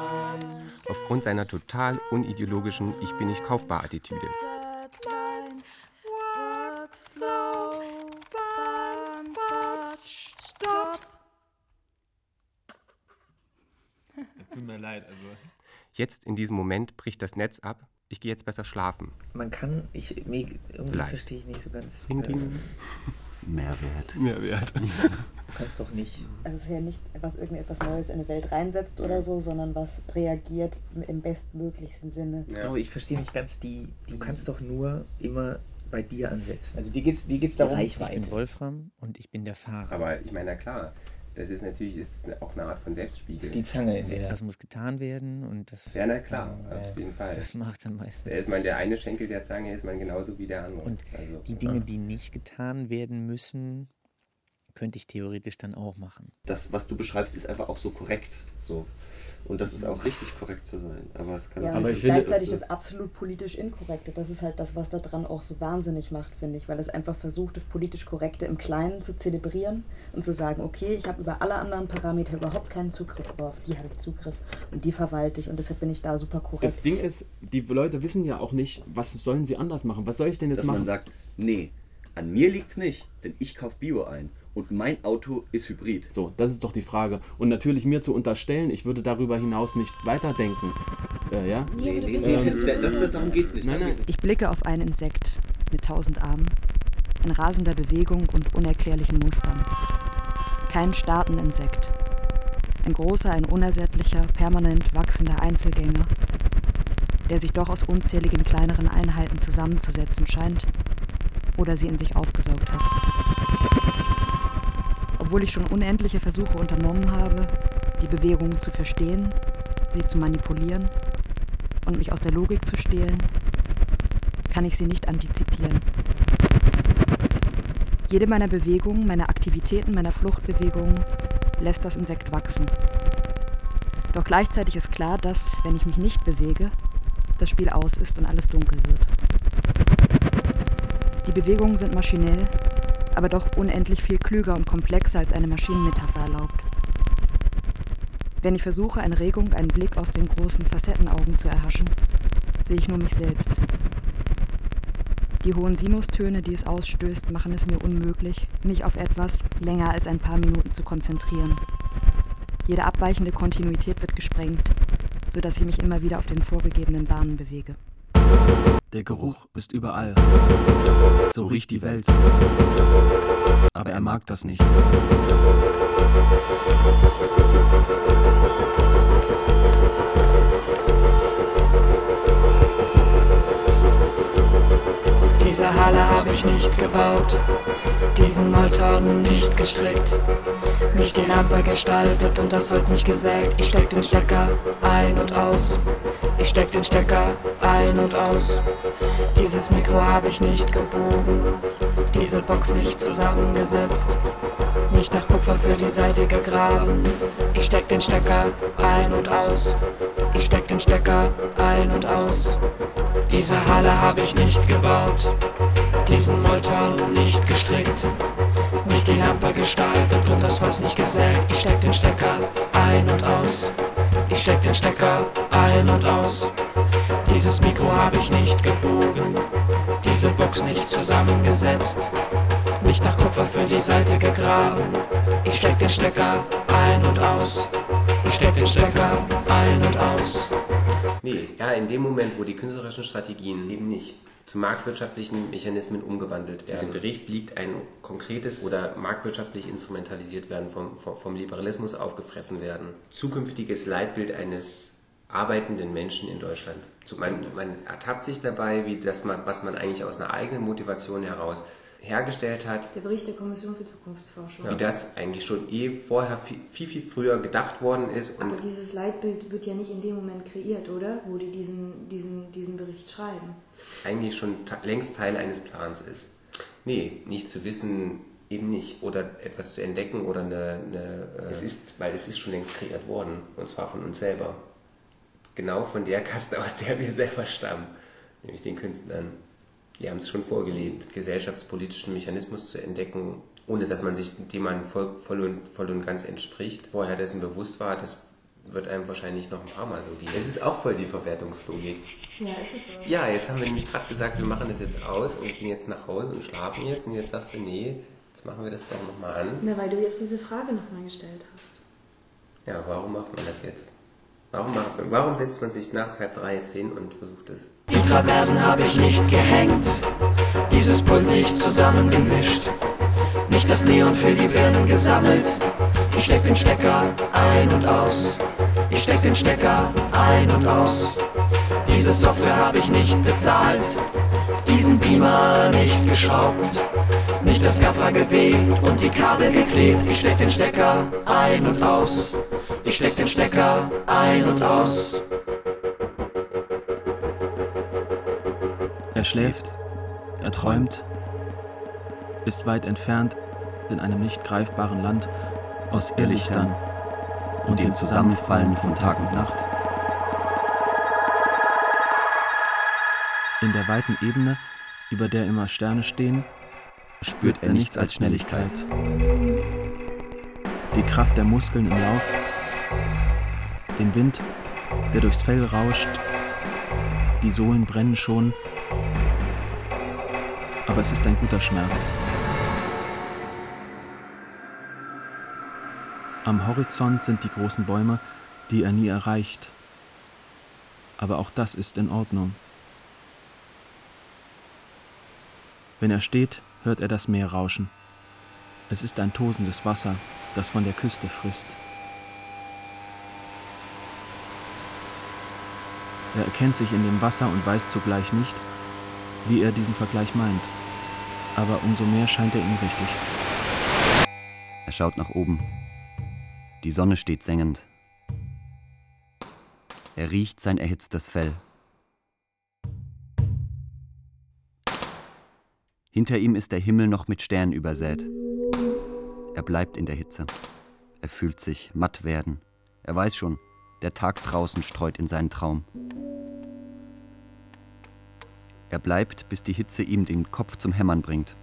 Aufgrund seiner total unideologischen Ich bin nicht kaufbar Attitüde. Mir leid, also. Jetzt in diesem Moment bricht das Netz ab. Ich gehe jetzt besser schlafen. Man kann, ich, mir, irgendwie Vielleicht. verstehe ich nicht so ganz. Ding, ding. äh, Mehrwert. Mehrwert. Du *laughs* kannst doch nicht. Also es ist ja nichts, was irgendetwas Neues in die Welt reinsetzt oder so, sondern was reagiert im bestmöglichsten Sinne. Aber ich verstehe nicht ganz die, Du kannst doch nur immer bei dir ansetzen. Also dir geht es dir geht's Die darum, ich Reichweite. bin Wolfram und ich bin der Fahrer. Aber ich meine, na klar, das ist natürlich ist auch eine Art von Selbstspiegel. die Zange in der. Das muss getan werden und das. Ja, na klar, äh, auf jeden Fall. Das macht dann meistens. Da ist man der eine Schenkel der Zange, ist man genauso wie der andere. Und also, die Dinge, die nicht getan werden müssen, könnte ich theoretisch dann auch machen. Das, was du beschreibst, ist einfach auch so korrekt. So. Und das ist auch richtig korrekt zu sein. Aber es kann Ja, auch und nicht das ist gleichzeitig das absolut politisch Inkorrekte. Das ist halt das, was daran auch so wahnsinnig macht, finde ich, weil es einfach versucht, das politisch Korrekte im Kleinen zu zelebrieren und zu sagen, okay, ich habe über alle anderen Parameter überhaupt keinen Zugriff, aber auf die habe ich Zugriff und die verwalte ich und deshalb bin ich da super korrekt. Das Ding ist, die Leute wissen ja auch nicht, was sollen sie anders machen. Was soll ich denn jetzt Dass machen? man sagt, nee, an mir liegt's nicht, denn ich kaufe Bio ein und mein Auto ist Hybrid. So, das ist doch die Frage. Und natürlich mir zu unterstellen, ich würde darüber hinaus nicht weiterdenken. Äh, ja? Nee, nee, Ähm, nee, das, das, darum geht's nicht. Nein, nein. Ich blicke auf ein Insekt. mit tausend Armen, in rasender Bewegung und unerklärlichen Mustern. Kein Staateninsekt. Ein großer, ein unersättlicher, permanent wachsender Einzelgänger, der sich doch aus unzähligen kleineren Einheiten zusammenzusetzen scheint oder sie in sich aufgesaugt hat. Obwohl ich schon unendliche Versuche unternommen habe, die Bewegungen zu verstehen, sie zu manipulieren und mich aus der Logik zu stehlen, kann ich sie nicht antizipieren. Jede meiner Bewegungen, meiner Aktivitäten, meiner Fluchtbewegungen lässt das Insekt wachsen. Doch gleichzeitig ist klar, dass, wenn ich mich nicht bewege, das Spiel aus ist und alles dunkel wird. Die Bewegungen sind maschinell, aber doch unendlich viel klüger und komplexer als eine Maschinenmetapher erlaubt. Wenn ich versuche, eine Regung, einen Blick aus den großen Facettenaugen zu erhaschen, sehe ich nur mich selbst. Die hohen Sinustöne, die es ausstößt, machen es mir unmöglich, mich auf etwas länger als ein paar Minuten zu konzentrieren. Jede abweichende Kontinuität wird gesprengt, sodass ich mich immer wieder auf den vorgegebenen Bahnen bewege. Der Geruch ist überall. So riecht die Welt. Aber er mag das nicht. Diese Halle habe ich nicht gebaut, diesen Moltorn nicht gestrickt, nicht die Lampe gestaltet und das Holz nicht gesägt. Ich steck den Stecker ein und aus, ich steck den Stecker ein und aus. Dieses Mikro habe ich nicht gebogen, diese Box nicht zusammengesetzt, nicht nach Kupfer für die Seite gegraben. Ich steck den Stecker ein und aus, ich steck den Stecker ein und aus. Diese Halle habe ich nicht gebaut, diesen Moltorn nicht gestrickt, nicht die Lampe gestaltet und das Fass nicht gesägt. Ich steck den Stecker ein und aus, ich steck den Stecker ein und aus. Dieses Mikro habe ich nicht gebogen, diese Box nicht zusammengesetzt, nicht nach Kupfer für die Seite gegraben. Ich steck den Stecker ein und aus, ich steck den Stecker ein und aus. Nee, ja, in dem Moment, wo die künstlerischen Strategien eben nicht zu marktwirtschaftlichen Mechanismen umgewandelt werden. Diesem Bericht liegt ein konkretes oder marktwirtschaftlich instrumentalisiert werden, vom, vom, vom Liberalismus aufgefressen werden. Zukünftiges Leitbild eines arbeitenden Menschen in Deutschland. Man, man ertappt sich dabei, wie das man, was man eigentlich aus einer eigenen Motivation heraus hergestellt hat, Der Bericht der Kommission für Zukunftsforschung. wie das eigentlich schon eh vorher viel, viel, früher gedacht worden ist und Aber dieses Leitbild wird ja nicht in dem Moment kreiert, oder? Wo die diesen, diesen, diesen Bericht schreiben. eigentlich schon längst Teil eines Plans ist. Nee, nicht zu wissen, eben nicht. Oder etwas zu entdecken oder eine. eine äh, es ist, weil es ist schon längst kreiert worden. Und zwar von uns selber. Genau von der Kaste, aus der wir selber stammen. Nämlich den Künstlern. Die haben es schon vorgelebt, gesellschaftspolitischen Mechanismus zu entdecken, ohne dass man sich dem man voll, voll, und, voll und ganz entspricht. Vorher dessen bewusst war, das wird einem wahrscheinlich noch ein paar Mal so gehen. Es ist auch voll die Verwertungslogik. Ja, ist es so. Ja, jetzt haben wir nämlich gerade gesagt, wir machen das jetzt aus und gehen jetzt nach Hause und schlafen jetzt. Und jetzt sagst du, nee, jetzt machen wir das doch nochmal an. Na, weil du jetzt diese Frage nochmal gestellt hast. Ja, warum macht man das jetzt? Warum, warum setzt man sich nachts halb drei jetzt hin und versucht es? Die Traversen habe ich nicht gehängt, dieses Pult nicht zusammengemischt, nicht das Neon für die Birnen gesammelt. Ich steck den Stecker ein und aus, ich steck den Stecker ein und aus. Diese Software habe ich nicht bezahlt, diesen Beamer nicht geschraubt, nicht das Gaffer gewebt und die Kabel geklebt. Ich steck den Stecker ein und aus, ich steck den Stecker ein und aus. Er schläft, er träumt, ist weit entfernt in einem nicht greifbaren Land aus Irrlichtern und dem Zusammenfallen von Tag und Nacht. In der weiten Ebene, über der immer Sterne stehen, spürt er nichts als Schnelligkeit. Die Kraft der Muskeln im Lauf, den Wind, der durchs Fell rauscht, die Sohlen brennen schon, aber es ist ein guter Schmerz. Am Horizont sind die großen Bäume, die er nie erreicht. Aber auch das ist in Ordnung. Wenn er steht, hört er das Meer rauschen. Es ist ein tosendes Wasser, das von der Küste frisst. Er erkennt sich in dem Wasser und weiß zugleich nicht, wie er diesen Vergleich meint. Aber umso mehr scheint er ihm richtig. Er schaut nach oben. Die Sonne steht sengend. Er riecht sein erhitztes Fell. Hinter ihm ist der Himmel noch mit Sternen übersät. Er bleibt in der Hitze. Er fühlt sich matt werden. Er weiß schon, der Tag draußen streut in seinen Traum. Er bleibt, bis die Hitze ihm den Kopf zum Hämmern bringt.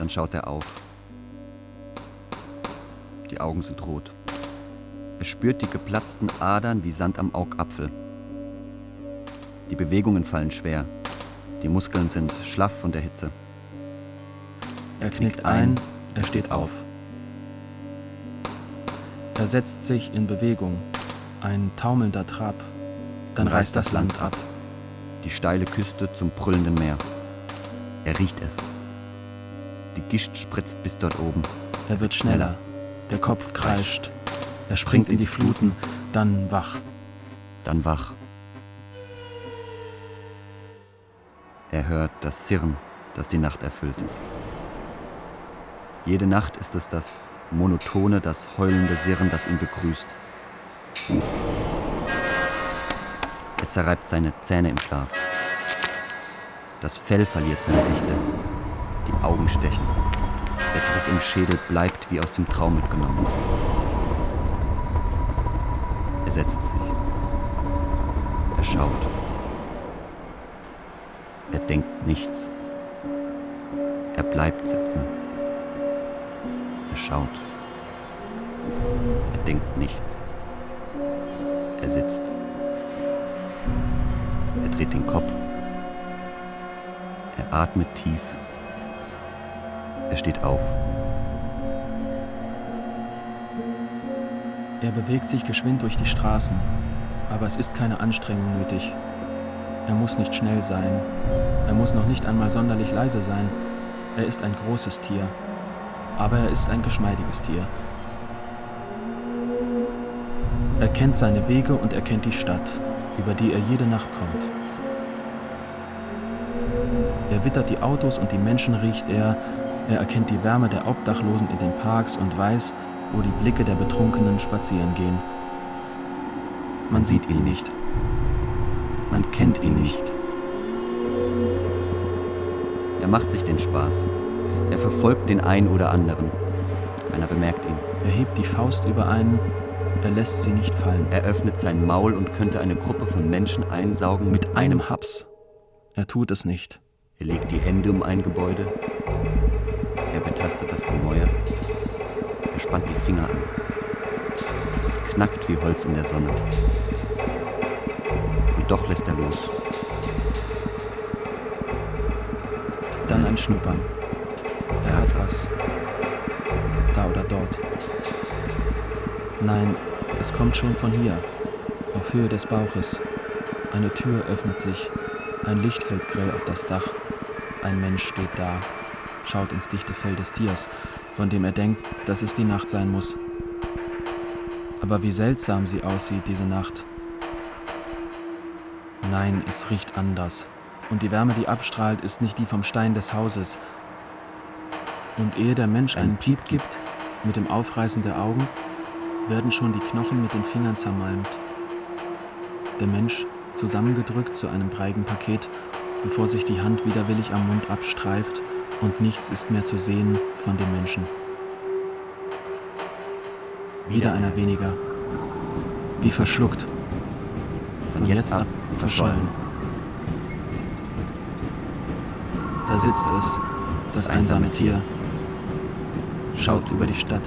Dann schaut er auf. Die Augen sind rot. Er spürt die geplatzten Adern wie Sand am Augapfel. Die Bewegungen fallen schwer. Die Muskeln sind schlaff von der Hitze. Er knickt ein, er steht auf. Er setzt sich in Bewegung. Ein taumelnder Trab. Dann reißt das Land ab. Die steile Küste zum brüllenden Meer. Er riecht es. Die Gischt spritzt bis dort oben. Er wird schneller. Der Kopf kreischt. Er springt in die Fluten, dann wach. Dann wach. Er hört das Sirren, das die Nacht erfüllt. Jede Nacht ist es das monotone, das heulende Sirren, das ihn begrüßt. Er zerreibt seine Zähne im Schlaf. Das Fell verliert seine Dichte. Die Augen stechen. Der Druck im Schädel bleibt wie aus dem Traum mitgenommen. Er setzt sich. Er schaut. Er denkt nichts. Er bleibt sitzen. Er schaut. Er denkt nichts. Er sitzt. Er dreht den Kopf. Er atmet tief. Er steht auf. Er bewegt sich geschwind durch die Straßen, aber es ist keine Anstrengung nötig. Er muss nicht schnell sein. Er muss noch nicht einmal sonderlich leise sein. Er ist ein großes Tier, aber er ist ein geschmeidiges Tier. Er kennt seine Wege und er kennt die Stadt, über die er jede Nacht kommt. Er wittert die Autos und die Menschen riecht er, er erkennt die Wärme der Obdachlosen in den Parks und weiß, wo die Blicke der Betrunkenen spazieren gehen. Man sieht ihn nicht. Man kennt ihn nicht. Er macht sich den Spaß. Er verfolgt den einen oder anderen. Keiner bemerkt ihn. Er hebt die Faust über einen, er lässt sie nicht fallen. Er öffnet sein Maul und könnte eine Gruppe von Menschen einsaugen mit einem Haps. Er tut es nicht. Er legt die Hände um ein Gebäude. Er betastet das Gemäuer. Er spannt die Finger an. Es knackt wie Holz in der Sonne. Und doch lässt er los. Dann ein Schnuppern. Er hat was. Da oder dort. Nein, es kommt schon von hier, auf Höhe des Bauches. Eine Tür öffnet sich, ein Licht fällt grell auf das Dach. Ein Mensch steht da, schaut ins dichte Fell des Tiers, von dem er denkt, dass es die Nacht sein muss. Aber wie seltsam sie aussieht, diese Nacht. Nein, es riecht anders. Und die Wärme, die abstrahlt, ist nicht die vom Stein des Hauses. Und ehe der Mensch einen Piep gibt, mit dem Aufreißen der Augen, werden schon die Knochen mit den Fingern zermalmt. Der Mensch zusammengedrückt zu einem breigen Paket, bevor sich die Hand widerwillig am Mund abstreift und nichts ist mehr zu sehen von dem Menschen. Wieder einer weniger. Wie verschluckt. Von jetzt ab verschollen. Da sitzt es, das einsame Tier, schaut über die Stadt.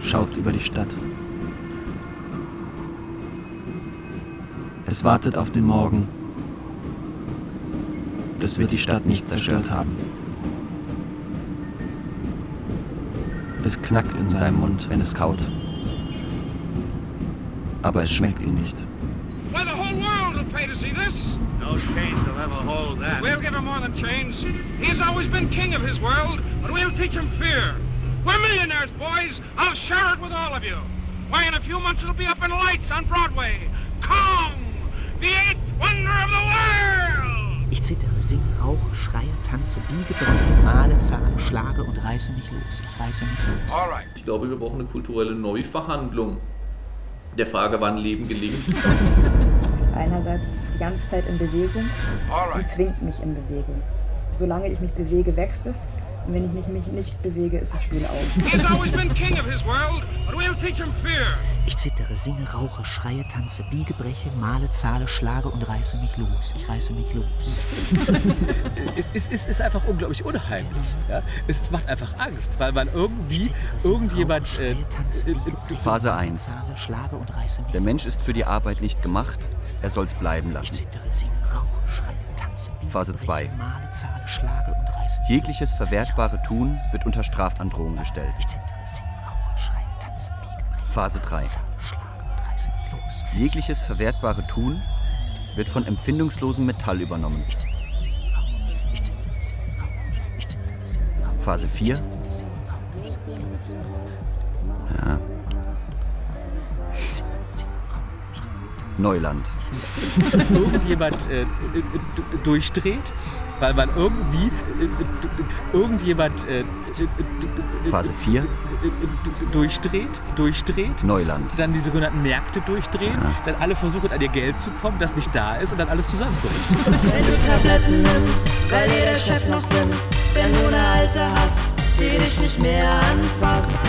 Schaut über die Stadt. Es wartet auf den Morgen. Das wird die Stadt nicht zerstört haben. Es knackt in seinem Mund, wenn es kaut. Aber es schmeckt ihm nicht. Why the whole world pay to see this. No chains will ever hold that. We'll give him more than chains. He's always been king of his world, but we'll teach him fear. We're millionaires, boys. I'll share it with all of you. Why, in a few months it'll be up in lights on Broadway. Kong, the eighth wonder of the world! Ich zittere, singe, rauche, schreie, tanze, biege, breche, male, zahle, schlage und reiße mich los. Ich reiße mich los. Ich glaube, wir brauchen eine kulturelle Neuverhandlung der Frage, wann Leben gelingt. *laughs* Es ist einerseits die ganze Zeit in Bewegung und zwingt mich in Bewegung. Solange ich mich bewege, wächst es. Und wenn ich mich, mich nicht bewege, ist das Spiel aus. He's always been king of his world, but we'll teach him fear. Ich zittere, singe, rauche, schreie, tanze, biege, breche, male, zahle, schlage und reiße mich los. Ich reiße mich los. *laughs* es, es, es ist einfach unglaublich unheimlich. Ja? Es, es macht einfach Angst, weil man irgendwie irgendjemand. Äh, Phase 1. Schlage und reiße mich Der Mensch ist für die Arbeit nicht gemacht, er soll's bleiben lassen. zittere, singe, Phase 2. male, zahle, schlage und reiße mich Jegliches verwertbare Tun wird unter Strafandrohung gestellt. Phase 3. Jegliches verwertbare Tun wird von empfindungslosem Metall übernommen. Phase 4. Ja. Neuland. *laughs* irgendjemand äh, äh, durchdreht, weil man irgendwie äh, irgendjemand äh, Phase 4. d- d- durchdreht, durchdreht, Neuland. dann die sogenannten Märkte durchdrehen, dann alle versuchen an ihr Geld zu kommen, das nicht da ist und dann alles zusammenbricht. *laughs* Wenn du Tabletten nimmst, weil dir der Chef noch simst, wenn du eine Alte hast, die dich nicht mehr anfasst.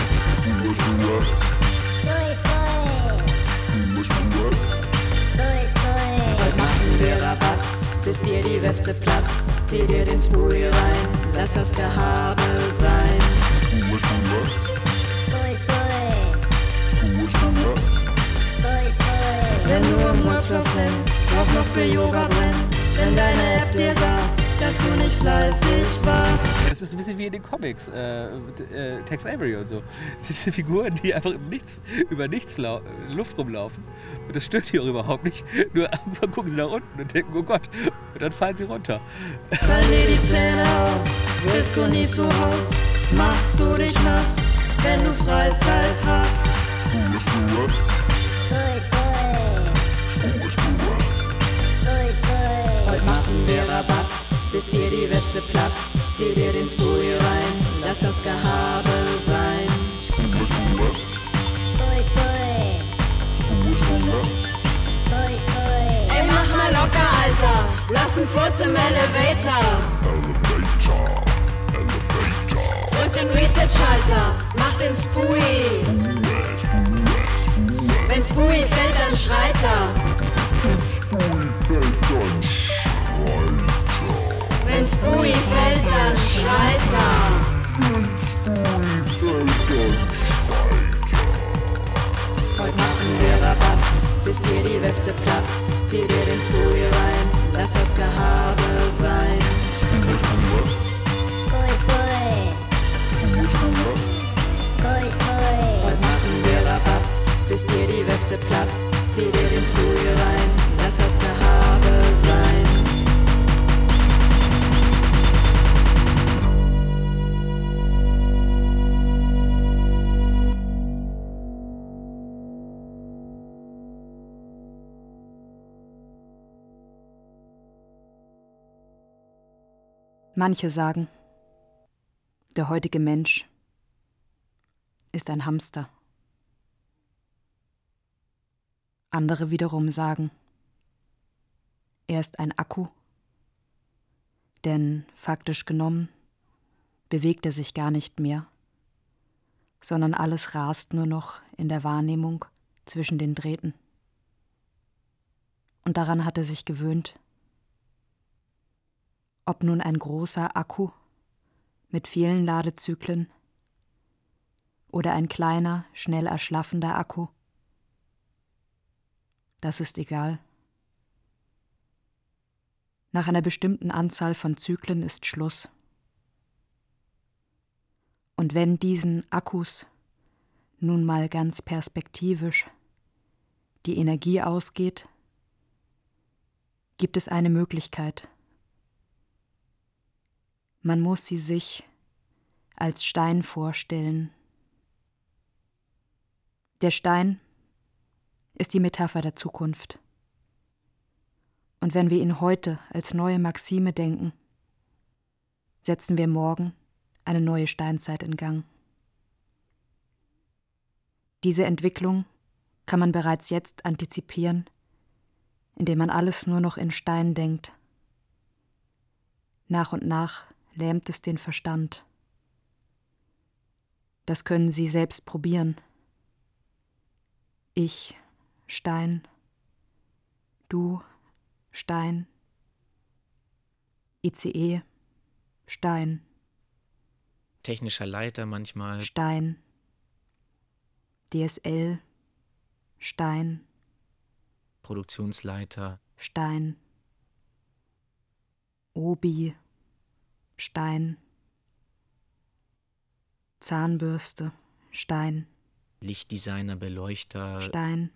Bis dir die Weste platzt. Zieh dir den Spoolie rein, lass das Gehabe sein. Wenn du im Workflow flimmst, doch noch für Yoga brennst, wenn deine App dir sagt, dass du nicht fleißig warst. Das ist ein bisschen wie in den Comics, äh, äh, Tex Avery und so. Das sind Figuren, die einfach im nichts, über nichts Luft rumlaufen. Und das stört die auch überhaupt nicht. Nur irgendwann gucken sie nach unten und denken, oh Gott, und dann fallen sie runter. Fall dir die Zähne aus, willst du nie zu Haus, machst du dich nass, wenn du Freizeit hast. Heute machen wir Rabatz, bis dir die Weste platzt. Zieh dir den Spoolie rein, lass das Gehabe sein. Ey, mach mal locker, Alter, lass einen Furz im Elevator. Drück den Reset-Schalter, mach den Spooey. Wenn Spooey fällt, dann schreit er. Wenn Spooey fällt, dann schreit er. Heute machen wir Rabatz, bis dir die Weste platzt. Zieh dir den Spooey rein, lass das Gehabe sein. Heute machen wir Rabatz, bis dir die Weste platzt. Zieh dir den Spooey rein, lass das Gehabe sein. Manche sagen, der heutige Mensch ist ein Hamster. Andere wiederum sagen, er ist ein Akku, denn faktisch genommen bewegt er sich gar nicht mehr, sondern alles rast nur noch in der Wahrnehmung zwischen den Drähten. Und daran hat er sich gewöhnt, ob nun ein großer Akku mit vielen Ladezyklen oder ein kleiner, schnell erschlaffender Akku. Das ist egal. Nach einer bestimmten Anzahl von Zyklen ist Schluss. Und wenn diesen Akkus nun mal ganz perspektivisch die Energie ausgeht, gibt es eine Möglichkeit. Man muss sie sich als Stein vorstellen. Der Stein ist die Metapher der Zukunft. Und wenn wir ihn heute als neue Maxime denken, setzen wir morgen eine neue Steinzeit in Gang. Diese Entwicklung kann man bereits jetzt antizipieren, indem man alles nur noch in Stein denkt. Nach und nach lähmt es den Verstand. Das können Sie selbst probieren. Ich, Stein, du, Stein, ICE, Stein, Technischer Leiter manchmal. Stein, DSL, Stein, Produktionsleiter. Stein, Obi, Stein, Zahnbürste, Stein, Lichtdesigner, Beleuchter. Stein,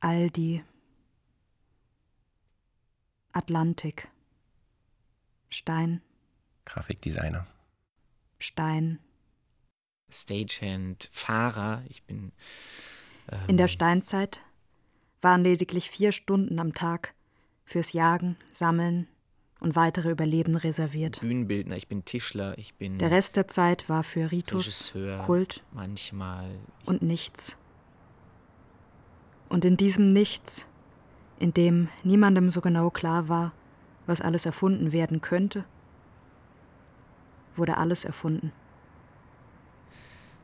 Aldi, Atlantik, Stein, Grafikdesigner. Stein. Stagehand, Fahrer. Ich bin. Ähm, In der Steinzeit waren lediglich vier Stunden am Tag fürs Jagen, Sammeln und weitere Überleben reserviert. Bühnenbildner, ich bin Tischler, ich bin. Der Rest der Zeit war für Ritus, Regisseur, Kult Manchmal. und Nichts. Und in diesem Nichts, in dem niemandem so genau klar war, was alles erfunden werden könnte, wurde alles erfunden.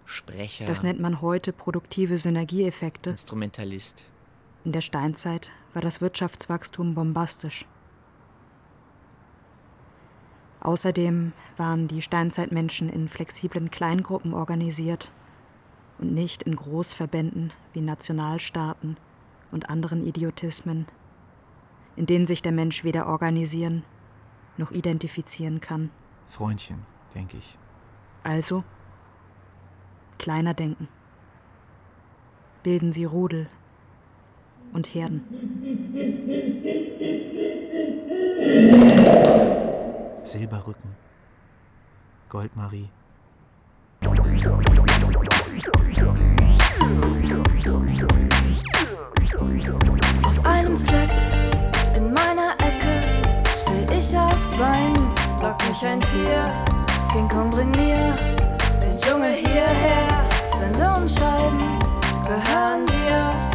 Sprecher. Das nennt man heute produktive Synergieeffekte. Instrumentalist. In der Steinzeit war das Wirtschaftswachstum bombastisch. Außerdem waren die Steinzeitmenschen in flexiblen Kleingruppen organisiert und nicht in Großverbänden wie Nationalstaaten und anderen Idiotismen, in denen sich der Mensch weder organisieren noch identifizieren kann. Freundchen, denke ich. Also kleiner denken. Bilden Sie Rudel und Herden. Silberrücken. Goldmarie. Auf einem Fleck in meiner Ecke steh ich auf Beinen, lock mich ein Tier. King Kong bring mir den Dschungel hierher. Wände und Scheiben gehören dir.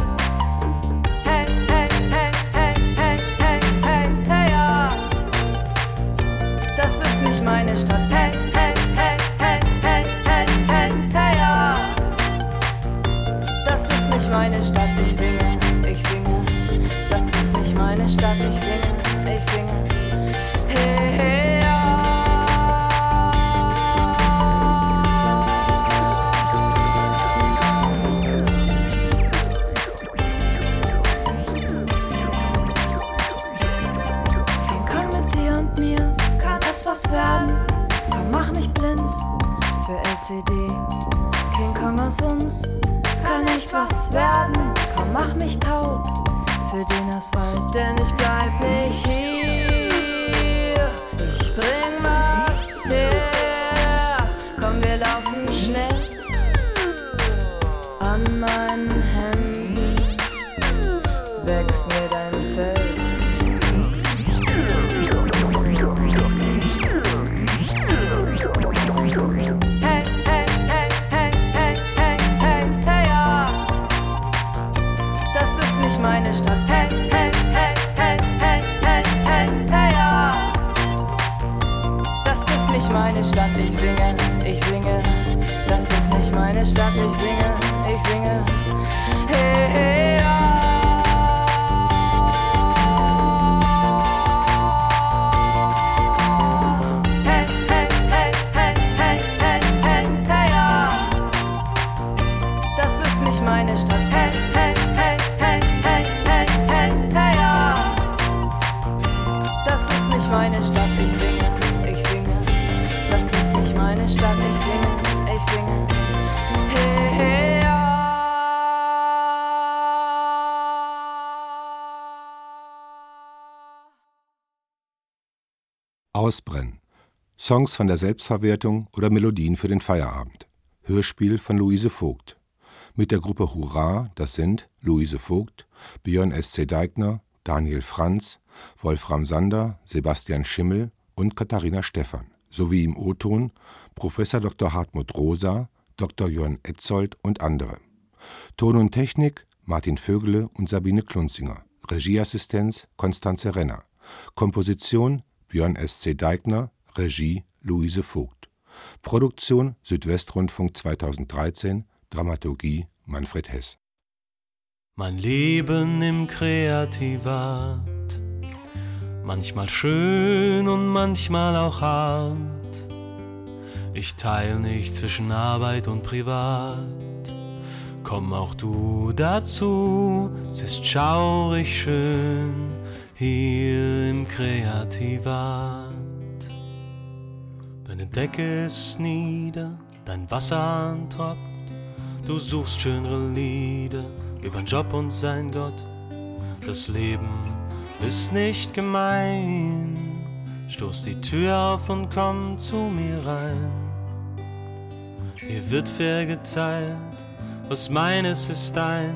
Stadt, ich singe, ich singe. Hey, hey. King Kong mit dir und mir kann es was werden. Komm, mach mich blind für LCD. King Kong aus uns kann nicht was werden. Komm, mach mich taub für den Asphalt, denn ich bleib nicht hier. Ich bring was her. Komm, wir laufen schnell an meinen Ausbrennen. Songs von der Selbstverwertung oder Melodien für den Feierabend. Hörspiel von Luise Vogt. Mit der Gruppe Hurra, das sind Luise Vogt, Björn S.C. Deigner, Daniel Franz, Wolfram Sander, Sebastian Schimmel und Katharina Stephan, sowie im O-Ton Professor Dr. Hartmut Rosa, Dr. Jörn Etzold und andere. Ton und Technik Martin Vögele und Sabine Klunzinger. Regieassistenz Konstanze Renner. Komposition Björn S.C. Deigner. Regie Luise Vogt. Produktion Südwestrundfunk 2013. Dramaturgie Manfred Hess. Mein Leben im Kreativat. Manchmal schön und manchmal auch hart. Ich teile nicht zwischen Arbeit und Privat. Komm auch du dazu, es ist schaurig schön hier im Kreativat. Deine Decke ist nieder, dein Wasser tropft, du suchst schönere Lieder übern Job und sein Gott. Das Leben ist nicht gemein, stoß die Tür auf und komm zu mir rein. Hier wird fair geteilt, was meines ist dein,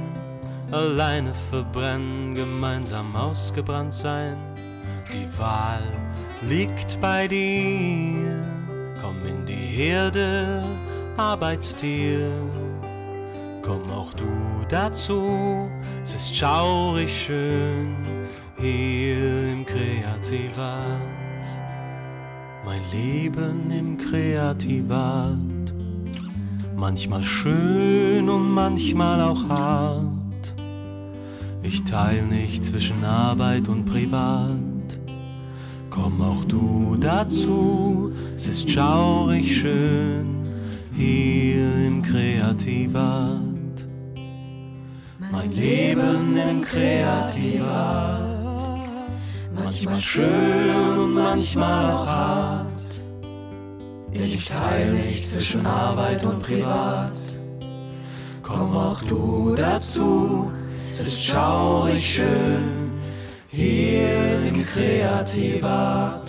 alleine verbrennen, gemeinsam ausgebrannt sein. Die Wahl liegt bei dir, komm in die Herde, Arbeitstier. Komm auch du dazu, es ist schaurig schön hier im Kreativat. Mein Leben im Kreativat. Manchmal schön und manchmal auch hart. Ich teile nicht zwischen Arbeit und Privat. Komm auch du dazu, es ist schaurig schön hier im Kreativat. Mein Leben im Kreativat. Manchmal schön und manchmal auch hart. Ich teile nicht zwischen Arbeit und Privat. Komm auch du dazu, es ist schaurig schön hier im Kreativat.